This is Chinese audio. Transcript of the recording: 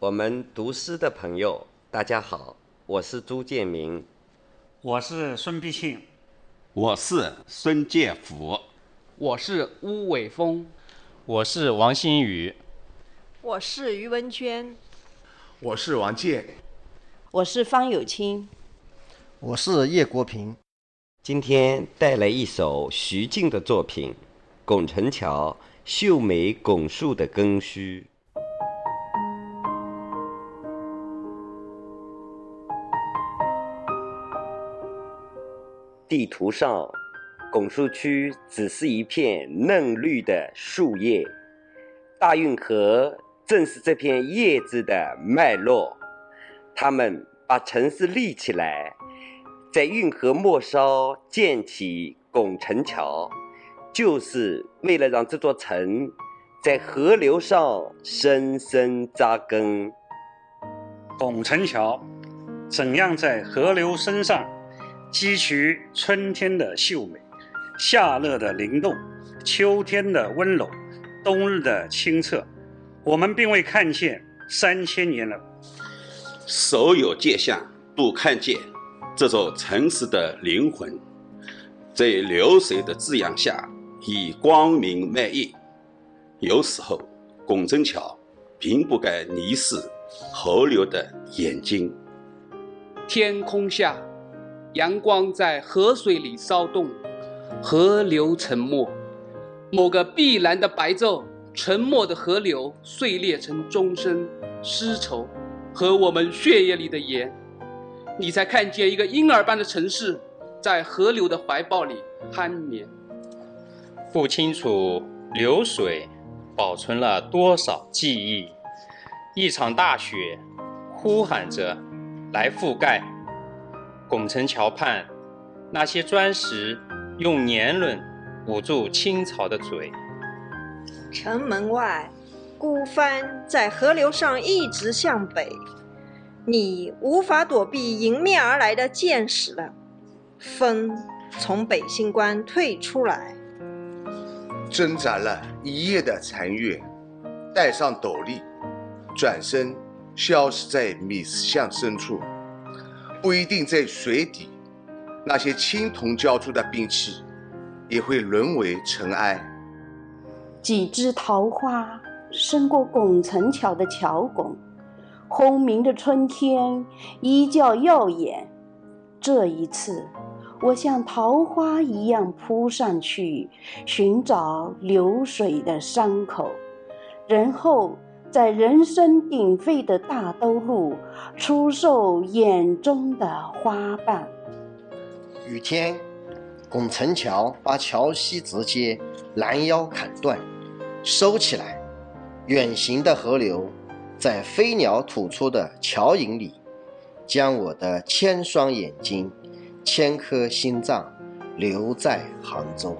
我们读诗的朋友，大家好，我是朱建明，我是孙必庆，我是孙建福，我是巫伟峰，我是王新宇，我是于文娟，我是王健，我是方有清，我是叶国平。今天带来一首徐静的作品《拱辰桥·秀美拱树的根须》。地图上，拱墅区只是一片嫩绿的树叶，大运河正是这片叶子的脉络。他们把城市立起来，在运河末梢建起拱宸桥，就是为了让这座城在河流上深深扎根。拱宸桥怎样在河流身上？汲取春天的秀美，夏日的灵动，秋天的温柔，冬日的清澈，我们并未看见三千年了。所有界相都看见这座城市的灵魂，在流水的滋养下，以光明漫溢。有时候，拱辰桥并不该凝视河流的眼睛。天空下。阳光在河水里骚动，河流沉默。某个碧蓝的白昼，沉默的河流碎裂成钟声、丝绸和我们血液里的盐。你才看见一个婴儿般的城市，在河流的怀抱里酣眠。不清楚流水保存了多少记忆。一场大雪，呼喊着来覆盖。拱辰桥畔，那些砖石用年轮捂住青草的嘴。城门外，孤帆在河流上一直向北，你无法躲避迎面而来的箭矢了。风从北星关退出来，挣扎了一夜的残月，戴上斗笠，转身消失在米斯巷深处。不一定在水底，那些青铜浇铸的兵器也会沦为尘埃。几枝桃花伸过拱辰桥的桥拱，轰鸣的春天依旧耀眼。这一次，我像桃花一样扑上去，寻找流水的伤口，然后。在人声鼎沸的大都路，出售眼中的花瓣。雨天，拱辰桥把桥西直接拦腰砍断，收起来。远行的河流，在飞鸟吐出的桥影里，将我的千双眼睛、千颗心脏留在杭州。